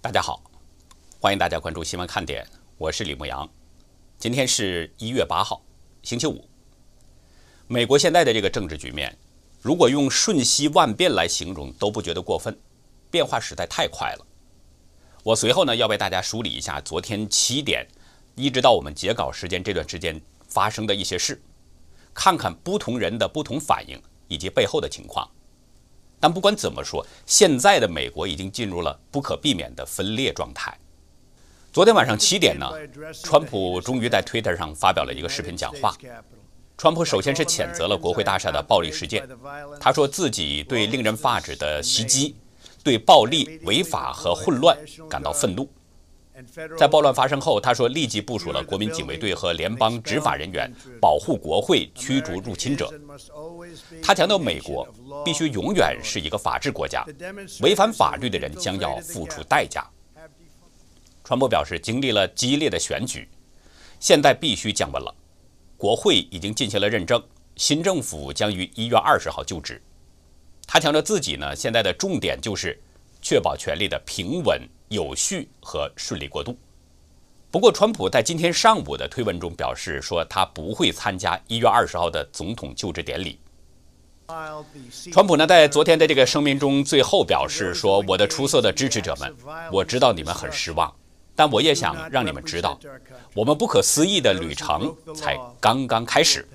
大家好，欢迎大家关注新闻看点，我是李牧阳。今天是一月八号，星期五。美国现在的这个政治局面，如果用瞬息万变来形容，都不觉得过分，变化实在太快了。我随后呢要为大家梳理一下昨天七点一直到我们截稿时间这段时间发生的一些事，看看不同人的不同反应以及背后的情况。但不管怎么说，现在的美国已经进入了不可避免的分裂状态。昨天晚上七点呢，川普终于在 Twitter 上发表了一个视频讲话。川普首先是谴责了国会大厦的暴力事件，他说自己对令人发指的袭击、对暴力、违法和混乱感到愤怒。在暴乱发生后，他说立即部署了国民警卫队和联邦执法人员，保护国会，驱逐入侵者。他强调，美国必须永远是一个法治国家，违反法律的人将要付出代价。川普表示，经历了激烈的选举，现在必须降温了。国会已经进行了认证，新政府将于一月二十号就职。他强调自己呢，现在的重点就是确保权力的平稳。有序和顺利过渡。不过，川普在今天上午的推文中表示说，他不会参加一月二十号的总统就职典礼。川普呢，在昨天的这个声明中最后表示说：“我的出色的支持者们，我知道你们很失望，但我也想让你们知道，我们不可思议的旅程才刚刚开始。”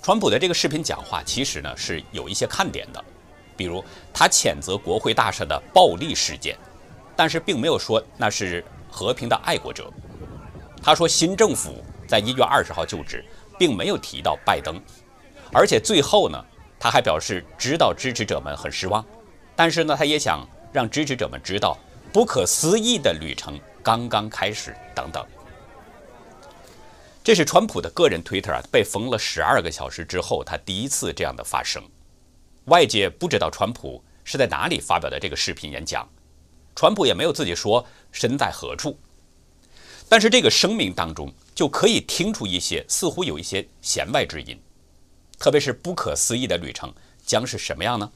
川普的这个视频讲话其实呢是有一些看点的。比如，他谴责国会大厦的暴力事件，但是并没有说那是和平的爱国者。他说新政府在一月二十号就职，并没有提到拜登。而且最后呢，他还表示知道支持者们很失望，但是呢，他也想让支持者们知道不可思议的旅程刚刚开始等等。这是川普的个人推特啊，被封了十二个小时之后，他第一次这样的发声。外界不知道川普是在哪里发表的这个视频演讲，川普也没有自己说身在何处，但是这个声明当中就可以听出一些似乎有一些弦外之音，特别是不可思议的旅程将是什么样呢？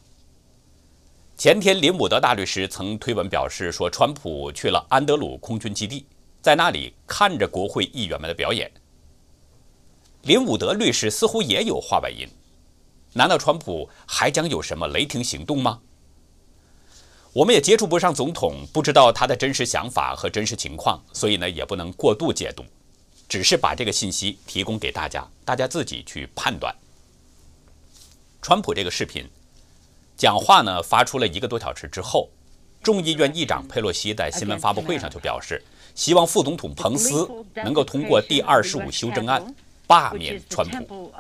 前天林伍德大律师曾推文表示说，川普去了安德鲁空军基地，在那里看着国会议员们的表演。林伍德律师似乎也有话外音。难道川普还将有什么雷霆行动吗？我们也接触不上总统，不知道他的真实想法和真实情况，所以呢，也不能过度解读，只是把这个信息提供给大家，大家自己去判断。川普这个视频讲话呢，发出了一个多小时之后，众议院议长佩洛西在新闻发布会上就表示，希望副总统彭斯能够通过第二十五修正案。罢免川普。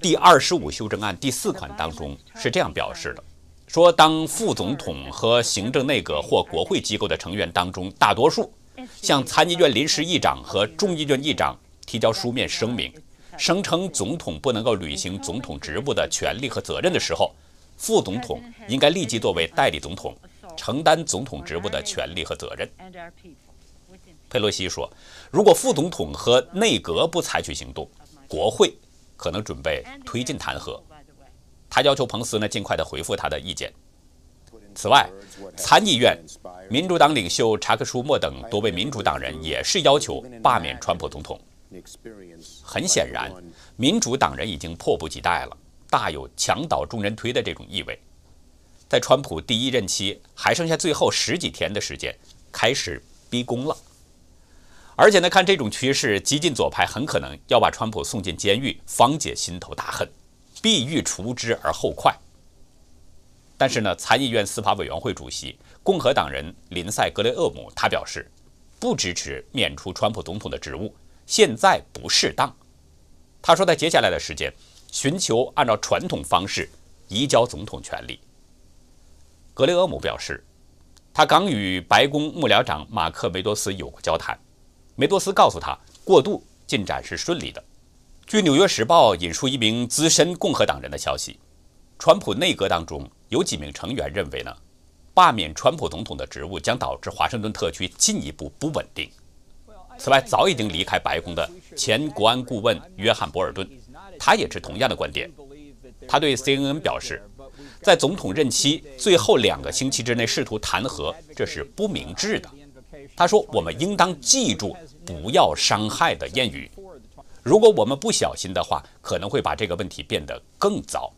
第二十五修正案第四款当中是这样表示的：说当副总统和行政内阁或国会机构的成员当中大多数向参议院临时议长和众议院议长提交书面声明，声称总统不能够履行总统职务的权利和责任的时候，副总统应该立即作为代理总统承担总统职务的权利和责任。佩洛西说：“如果副总统和内阁不采取行动，国会可能准备推进弹劾。”他要求彭斯呢尽快的回复他的意见。此外，参议院民主党领袖查克·舒默等多位民主党人也是要求罢免川普总统。很显然，民主党人已经迫不及待了，大有墙倒众人推的这种意味。在川普第一任期还剩下最后十几天的时间，开始逼宫了。而且呢，看这种趋势，激进左派很可能要把川普送进监狱，方解心头大恨，必欲除之而后快。但是呢，参议院司法委员会主席共和党人林赛·格雷厄姆他表示，不支持免除川普总统的职务，现在不适当。他说，在接下来的时间，寻求按照传统方式移交总统权力。格雷厄姆表示，他刚与白宫幕僚长马克·梅多斯有过交谈。梅多斯告诉他，过渡进展是顺利的。据《纽约时报》引述一名资深共和党人的消息，川普内阁当中有几名成员认为呢，罢免川普总统的职务将导致华盛顿特区进一步不稳定。此外，早已经离开白宫的前国安顾问约翰·博尔顿，他也持同样的观点。他对 CNN 表示，在总统任期最后两个星期之内试图弹劾，这是不明智的。他说：“我们应当记住不要伤害的谚语。如果我们不小心的话，可能会把这个问题变得更糟。”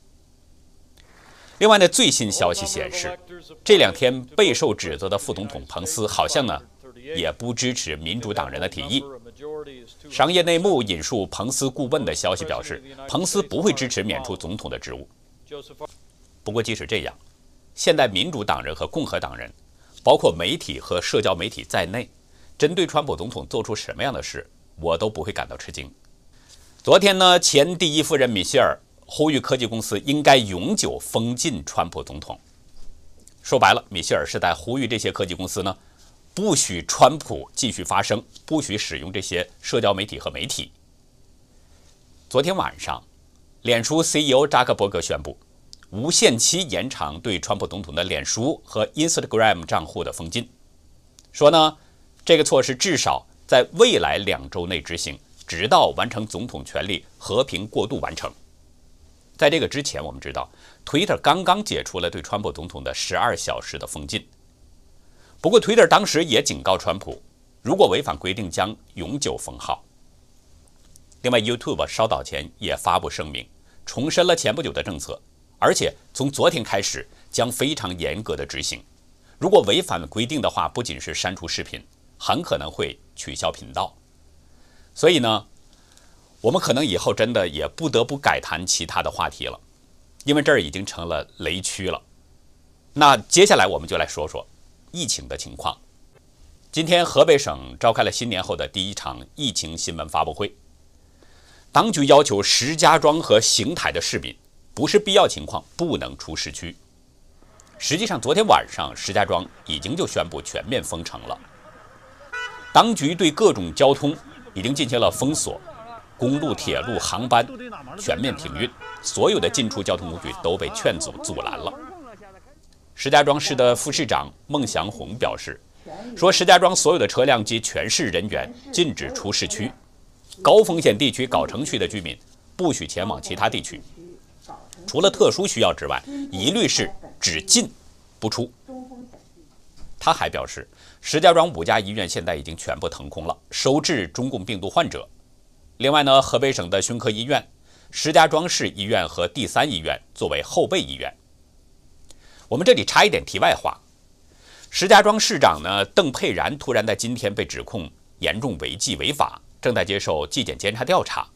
另外呢，最新消息显示，这两天备受指责的副总统彭斯好像呢也不支持民主党人的提议。商业内幕引述彭斯顾问的消息表示，彭斯不会支持免除总统的职务。不过，即使这样，现代民主党人和共和党人，包括媒体和社交媒体在内，针对川普总统做出什么样的事，我都不会感到吃惊。昨天呢，前第一夫人米歇尔。呼吁科技公司应该永久封禁川普总统。说白了，米歇尔是在呼吁这些科技公司呢，不许川普继续发声，不许使用这些社交媒体和媒体。昨天晚上，脸书 CEO 扎克伯格宣布，无限期延长对川普总统的脸书和 Instagram 账户的封禁，说呢，这个措施至少在未来两周内执行，直到完成总统权力和平过渡完成。在这个之前，我们知道，Twitter 刚刚解除了对川普总统的十二小时的封禁。不过，Twitter 当时也警告川普，如果违反规定，将永久封号。另外，YouTube 稍早前也发布声明，重申了前不久的政策，而且从昨天开始将非常严格的执行。如果违反规定的话，不仅是删除视频，很可能会取消频道。所以呢？我们可能以后真的也不得不改谈其他的话题了，因为这儿已经成了雷区了。那接下来我们就来说说疫情的情况。今天河北省召开了新年后的第一场疫情新闻发布会，当局要求石家庄和邢台的市民不是必要情况不能出市区。实际上，昨天晚上石家庄已经就宣布全面封城了，当局对各种交通已经进行了封锁。公路、铁路、航班全面停运，所有的进出交通工具都被劝阻阻拦了。石家庄市的副市长孟祥红表示，说石家庄所有的车辆及全市人员禁止出市区，高风险地区藁城区的居民不许前往其他地区，除了特殊需要之外，一律是只进不出。他还表示，石家庄五家医院现在已经全部腾空了，收治中共病毒患者。另外呢，河北省的胸科医院、石家庄市医院和第三医院作为后备医院。我们这里插一点题外话：石家庄市长呢邓佩然突然在今天被指控严重违纪违法，正在接受纪检监察调查。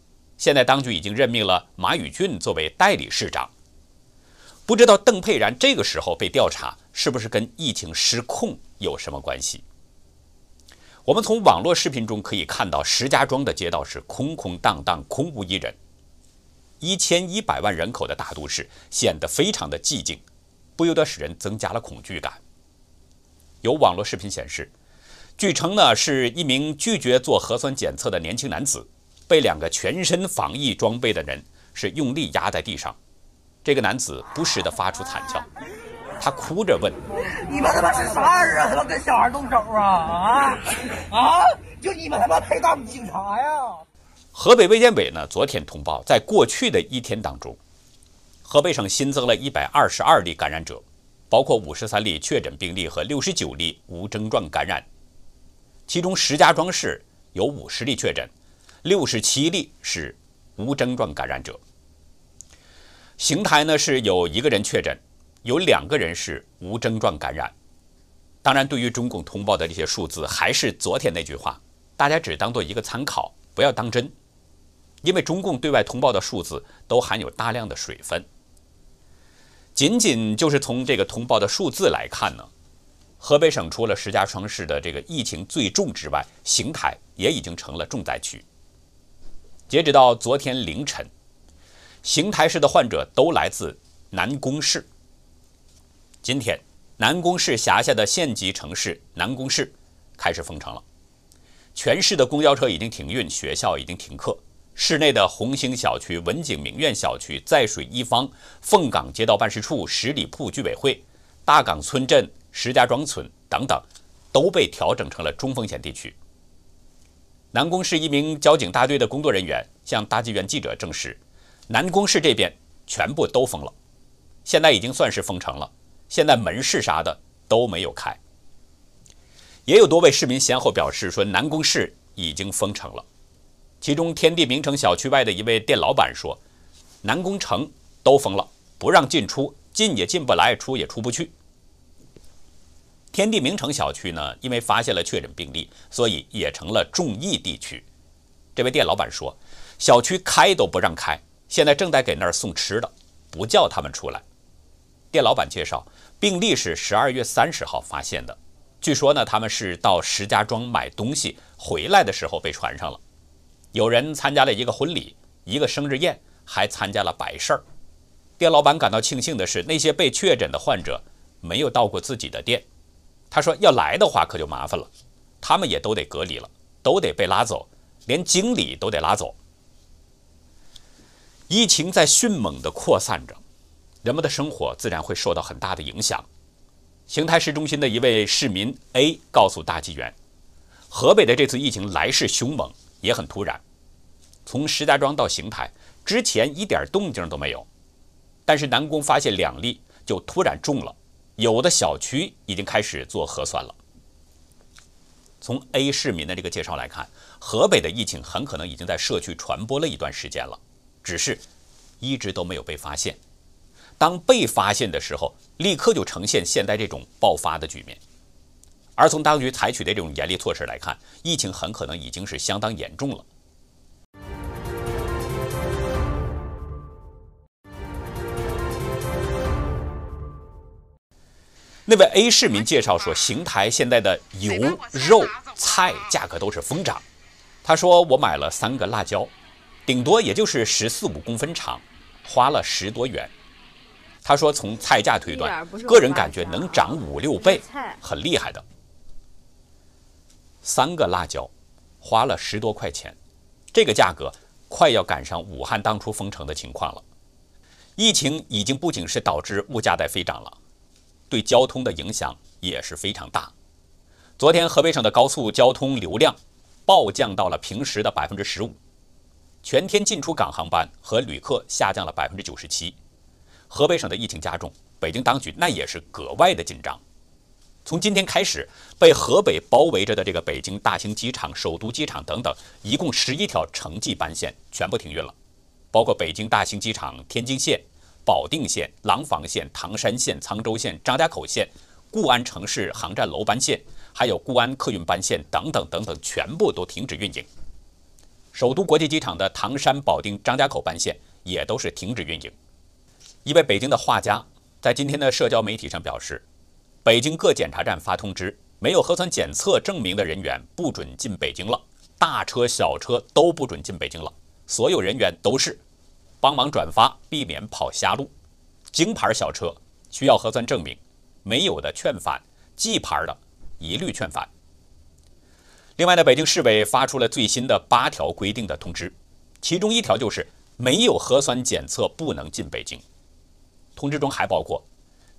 现在当局已经任命了马宇俊作为代理市长。不知道邓佩然这个时候被调查，是不是跟疫情失控有什么关系？我们从网络视频中可以看到，石家庄的街道是空空荡荡、空无一人。一千一百万人口的大都市显得非常的寂静，不由得使人增加了恐惧感。有网络视频显示，据称呢是一名拒绝做核酸检测的年轻男子，被两个全身防疫装备的人是用力压在地上。这个男子不时地发出惨叫。他哭着问：“你们他妈是啥人啊？他妈跟小孩动手啊？啊啊！就你们他妈配当警察呀？”河北卫健委呢，昨天通报，在过去的一天当中，河北省新增了一百二十二例感染者，包括五十三例确诊病例和六十九例无症状感染。其中，石家庄市有五十例确诊，六十七例是无症状感染者。邢台呢是有一个人确诊。有两个人是无症状感染，当然，对于中共通报的这些数字，还是昨天那句话，大家只当做一个参考，不要当真，因为中共对外通报的数字都含有大量的水分。仅仅就是从这个通报的数字来看呢，河北省除了石家庄市的这个疫情最重之外，邢台也已经成了重灾区。截止到昨天凌晨，邢台市的患者都来自南宫市。今天，南宫市辖下的县级城市南宫市开始封城了，全市的公交车已经停运，学校已经停课。市内的红星小区、文景名苑小区、在水一方、凤岗街道办事处、十里铺居委会、大岗村镇、石家庄村等等，都被调整成了中风险地区。南宫市一名交警大队的工作人员向大纪元记者证实，南宫市这边全部都封了。现在已经算是封城了，现在门市啥的都没有开。也有多位市民先后表示说，南宫市已经封城了。其中，天地名城小区外的一位店老板说，南宫城都封了，不让进出，进也进不来，出也出不去。天地名城小区呢，因为发现了确诊病例，所以也成了重疫地区。这位店老板说，小区开都不让开，现在正在给那儿送吃的，不叫他们出来。店老板介绍，病例是十二月三十号发现的。据说呢，他们是到石家庄买东西回来的时候被传上了。有人参加了一个婚礼，一个生日宴，还参加了白事儿。店老板感到庆幸的是，那些被确诊的患者没有到过自己的店。他说，要来的话可就麻烦了，他们也都得隔离了，都得被拉走，连经理都得拉走。疫情在迅猛地扩散着，人们的生活自然会受到很大的影响。邢台市中心的一位市民 A 告诉大纪元，河北的这次疫情来势凶猛，也很突然。从石家庄到邢台之前一点动静都没有，但是南宫发现两例就突然中了，有的小区已经开始做核酸了。从 A 市民的这个介绍来看，河北的疫情很可能已经在社区传播了一段时间了，只是一直都没有被发现。当被发现的时候，立刻就呈现现在这种爆发的局面。而从当局采取的这种严厉措施来看，疫情很可能已经是相当严重了。那位 A 市民介绍说，邢台现在的油、肉、菜价格都是疯涨。他说：“我买了三个辣椒，顶多也就是十四五公分长，花了十多元。”他说：“从菜价推断，个人感觉能涨五六倍，很厉害的。三个辣椒花了十多块钱，这个价格快要赶上武汉当初封城的情况了。疫情已经不仅是导致物价在飞涨了，对交通的影响也是非常大。昨天河北省的高速交通流量暴降到了平时的百分之十五，全天进出港航班和旅客下降了百分之九十七。”河北省的疫情加重，北京当局那也是格外的紧张。从今天开始，被河北包围着的这个北京大兴机场、首都机场等等，一共十一条城际班线全部停运了，包括北京大兴机场天津线、保定线、廊坊线、唐山线、沧州线、张家口线、固安城市航站楼班线，还有固安客运班线等等等等，全部都停止运营。首都国际机场的唐山、保定、张家口班线也都是停止运营。一位北京的画家在今天的社交媒体上表示，北京各检查站发通知，没有核酸检测证明的人员不准进北京了，大车小车都不准进北京了，所有人员都是帮忙转发，避免跑瞎路。京牌小车需要核酸证明，没有的劝返；G 牌的一律劝返。另外呢，北京市委发出了最新的八条规定的通知，其中一条就是没有核酸检测不能进北京。通知中还包括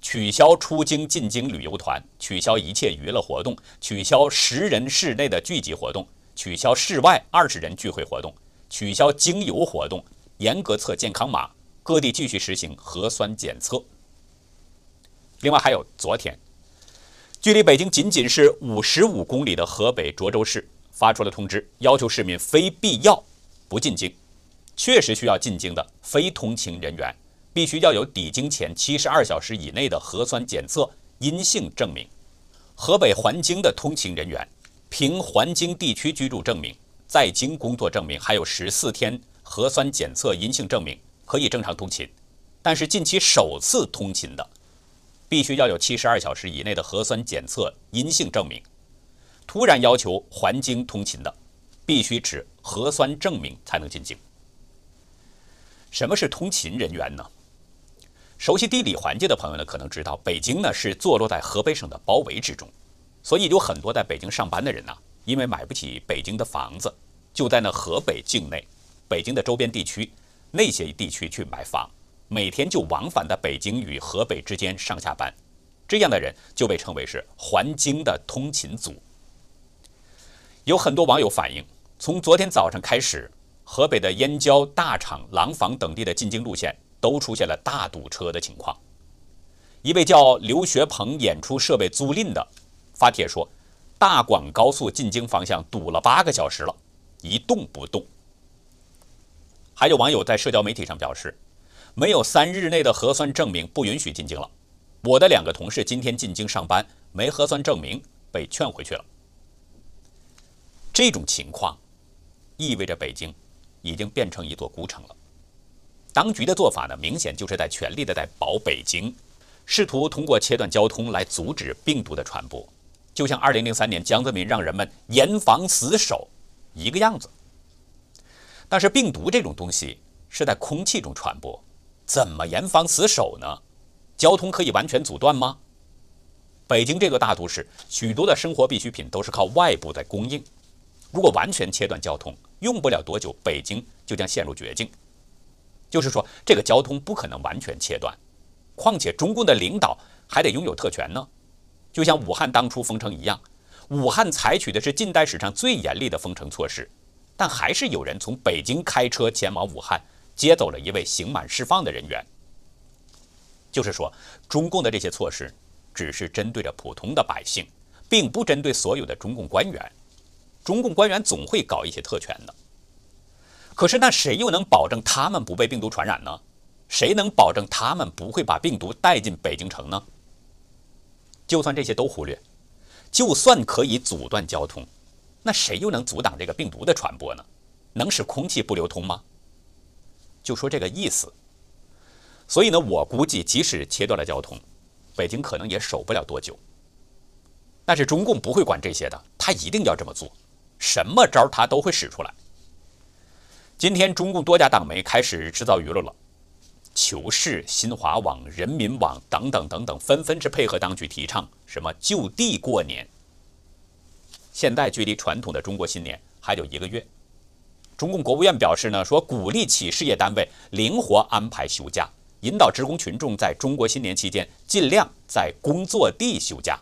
取消出京进京旅游团，取消一切娱乐活动，取消十人室内的聚集活动，取消室外二十人聚会活动，取消经游活动，严格测健康码。各地继续实行核酸检测。另外还有昨天，距离北京仅仅是五十五公里的河北涿州市发出了通知，要求市民非必要不进京。确实需要进京的非通勤人员。必须要有抵京前七十二小时以内的核酸检测阴性证明。河北环京的通勤人员，凭环京地区居住证明、在京工作证明，还有十四天核酸检测阴性证明，可以正常通勤。但是近期首次通勤的，必须要有七十二小时以内的核酸检测阴性证明。突然要求环京通勤的，必须持核酸证明才能进京。什么是通勤人员呢？熟悉地理环境的朋友呢，可能知道北京呢是坐落在河北省的包围之中，所以有很多在北京上班的人呢，因为买不起北京的房子，就在那河北境内、北京的周边地区那些地区去买房，每天就往返在北京与河北之间上下班，这样的人就被称为是环京的通勤族。有很多网友反映，从昨天早上开始，河北的燕郊、大厂、廊坊等地的进京路线。都出现了大堵车的情况，一位叫刘学鹏演出设备租赁的发帖说，大广高速进京方向堵了八个小时了，一动不动。还有网友在社交媒体上表示，没有三日内的核酸证明不允许进京了。我的两个同事今天进京上班，没核酸证明，被劝回去了。这种情况意味着北京已经变成一座孤城了。当局的做法呢，明显就是在全力的在保北京。试图通过切断交通来阻止病毒的传播，就像2003年江泽民让人们严防死守一个样子。但是病毒这种东西是在空气中传播，怎么严防死守呢？交通可以完全阻断吗？北京这座大都市，许多的生活必需品都是靠外部在供应，如果完全切断交通，用不了多久，北京就将陷入绝境。就是说，这个交通不可能完全切断。况且中共的领导还得拥有特权呢，就像武汉当初封城一样，武汉采取的是近代史上最严厉的封城措施，但还是有人从北京开车前往武汉，接走了一位刑满释放的人员。就是说，中共的这些措施只是针对着普通的百姓，并不针对所有的中共官员。中共官员总会搞一些特权的，可是那谁又能保证他们不被病毒传染呢？谁能保证他们不会把病毒带进北京城呢？就算这些都忽略，就算可以阻断交通，那谁又能阻挡这个病毒的传播呢？能使空气不流通吗？就说这个意思。所以呢，我估计即使切断了交通，北京可能也守不了多久。但是中共不会管这些的，他一定要这么做，什么招他都会使出来。今天中共多家党媒开始制造舆论了。求是、新华网、人民网等等等等，纷纷是配合当局提倡什么就地过年。现在距离传统的中国新年还有一个月，中共国务院表示呢，说鼓励企事业单位灵活安排休假，引导职工群众在中国新年期间尽量在工作地休假。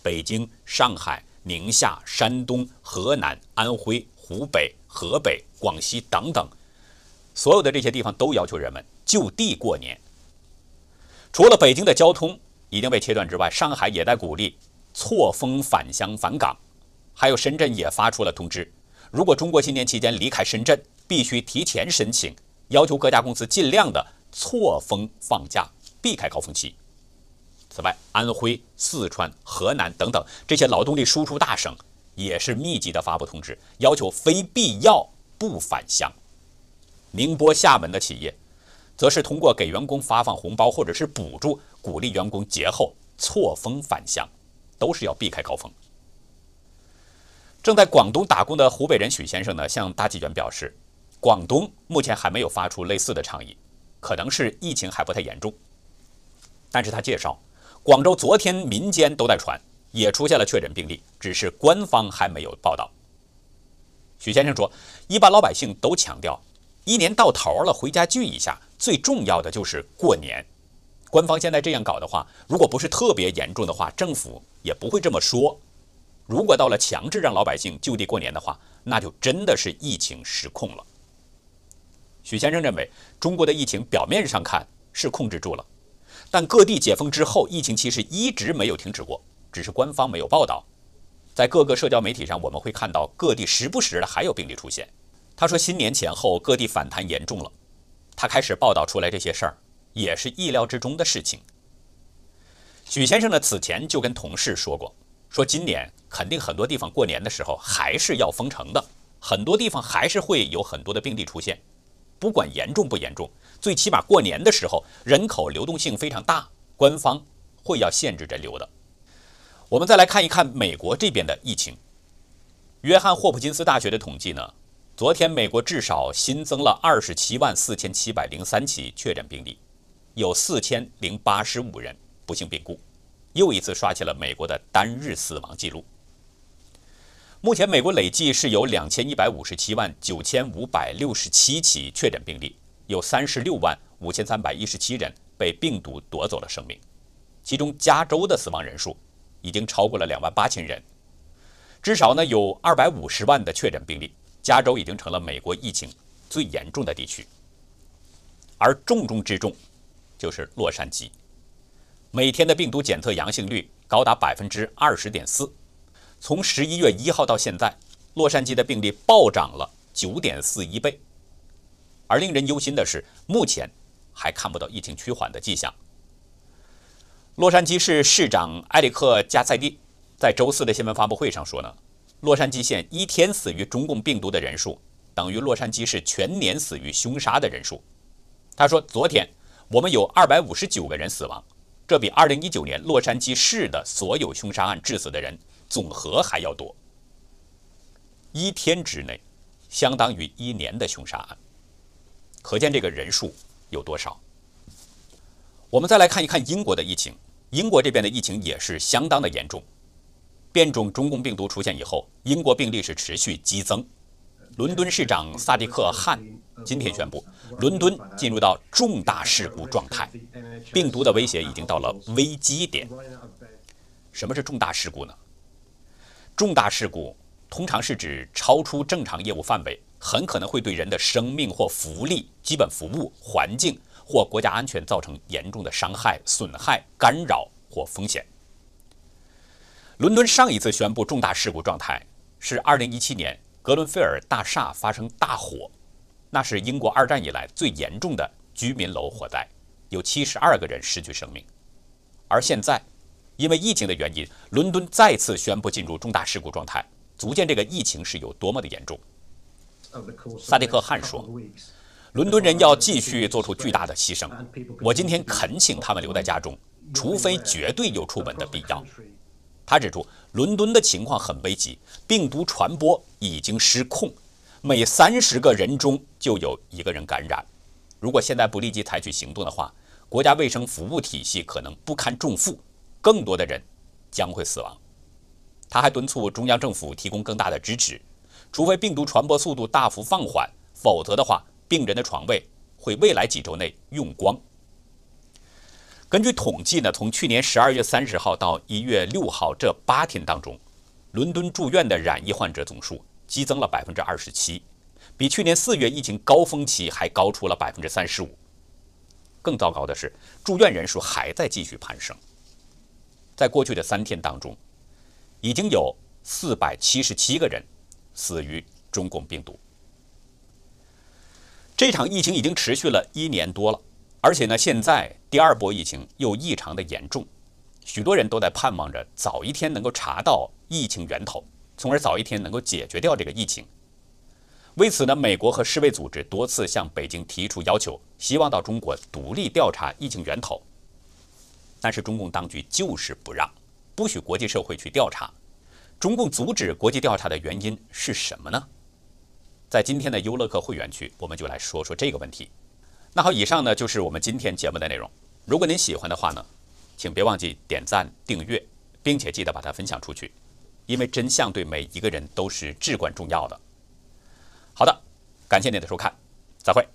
北京、上海、宁夏、山东、河南、安徽、湖北、河北、广西等等。所有的这些地方都要求人们就地过年。除了北京的交通已经被切断之外，上海也在鼓励错峰返乡返岗，还有深圳也发出了通知：如果中国新年期间离开深圳，必须提前申请，要求各家公司尽量的错峰放假，避开高峰期。此外，安徽、四川、河南等等这些劳动力输出大省也是密集的发布通知，要求非必要不返乡。宁波、厦门的企业，则是通过给员工发放红包或者是补助，鼓励员工节后错峰返乡，都是要避开高峰。正在广东打工的湖北人许先生呢，向大纪元表示，广东目前还没有发出类似的倡议，可能是疫情还不太严重。但是他介绍，广州昨天民间都在传，也出现了确诊病例，只是官方还没有报道。许先生说，一般老百姓都强调。一年到头了，回家聚一下，最重要的就是过年。官方现在这样搞的话，如果不是特别严重的话，政府也不会这么说。如果到了强制让老百姓就地过年的话，那就真的是疫情失控了。许先生认为，中国的疫情表面上看是控制住了，但各地解封之后，疫情其实一直没有停止过，只是官方没有报道。在各个社交媒体上，我们会看到各地时不时的还有病例出现。他说：“新年前后，各地反弹严重了。他开始报道出来这些事儿，也是意料之中的事情。”许先生呢，此前就跟同事说过，说今年肯定很多地方过年的时候还是要封城的，很多地方还是会有很多的病例出现。不管严重不严重，最起码过年的时候人口流动性非常大，官方会要限制人流的。我们再来看一看美国这边的疫情。约翰霍普金斯大学的统计呢？昨天，美国至少新增了二十七万四千七百零三起确诊病例，有四千零八十五人不幸病故，又一次刷新了美国的单日死亡记录。目前，美国累计是有两千一百五十七万九千五百六十七起确诊病例，有三十六万五千三百一十七人被病毒夺走了生命，其中加州的死亡人数已经超过了两万八千人，至少呢有二百五十万的确诊病例。加州已经成了美国疫情最严重的地区，而重中之重就是洛杉矶。每天的病毒检测阳性率高达百分之二十点四。从十一月一号到现在，洛杉矶的病例暴涨了九点四一倍。而令人忧心的是，目前还看不到疫情趋缓的迹象。洛杉矶市市长埃里克·加塞蒂在周四的新闻发布会上说呢，洛杉矶县一天死于中共病毒的人数等于洛杉矶市全年死于凶杀的人数。他说，昨天我们有二百五十九个人死亡，这比二零一九年洛杉矶市的所有凶杀案致死的人总和还要多。一天之内，相当于一年的凶杀案。可见这个人数有多少？我们再来看一看英国的疫情，英国这边的疫情也是相当的严重。变种中共病毒出现以后，英国病例是持续激增。伦敦市长萨迪克·汗今天宣布，伦敦进入到重大事故状态，病毒的威胁已经到了危机点。什么是重大事故呢？重大事故通常是指超出正常业务范围。很可能会对人的生命或福利、基本服务、环境或国家安全造成严重的伤害、损害、干扰或风险。伦敦上一次宣布重大事故状态是2017年格伦菲尔大厦发生大火，那是英国二战以来最严重的居民楼火灾，有72个人失去生命。而现在，因为疫情的原因，伦敦再次宣布进入重大事故状态，足见这个疫情是有多么的严重。萨迪克·汗说：“伦敦人要继续做出巨大的牺牲。我今天恳请他们留在家中，除非绝对有出门的必要。”他指出，伦敦的情况很危急，病毒传播已经失控，每三十个人中就有一个人感染。如果现在不立即采取行动的话，国家卫生服务体系可能不堪重负，更多的人将会死亡。他还敦促中央政府提供更大的支持。除非病毒传播速度大幅放缓，否则的话，病人的床位会未来几周内用光。根据统计呢，从去年十二月三十号到一月六号这八天当中，伦敦住院的染疫患者总数激增了百分之二十七，比去年四月疫情高峰期还高出了百分之三十五。更糟糕的是，住院人数还在继续攀升。在过去的三天当中，已经有四百七十七个人。死于中共病毒。这场疫情已经持续了一年多了，而且呢，现在第二波疫情又异常的严重，许多人都在盼望着早一天能够查到疫情源头，从而早一天能够解决掉这个疫情。为此呢，美国和世卫组织多次向北京提出要求，希望到中国独立调查疫情源头，但是中共当局就是不让，不许国际社会去调查。中共阻止国际调查的原因是什么呢？在今天的优乐客会员区，我们就来说说这个问题。那好，以上呢就是我们今天节目的内容。如果您喜欢的话呢，请别忘记点赞、订阅，并且记得把它分享出去，因为真相对每一个人都是至关重要的。好的，感谢您的收看，再会。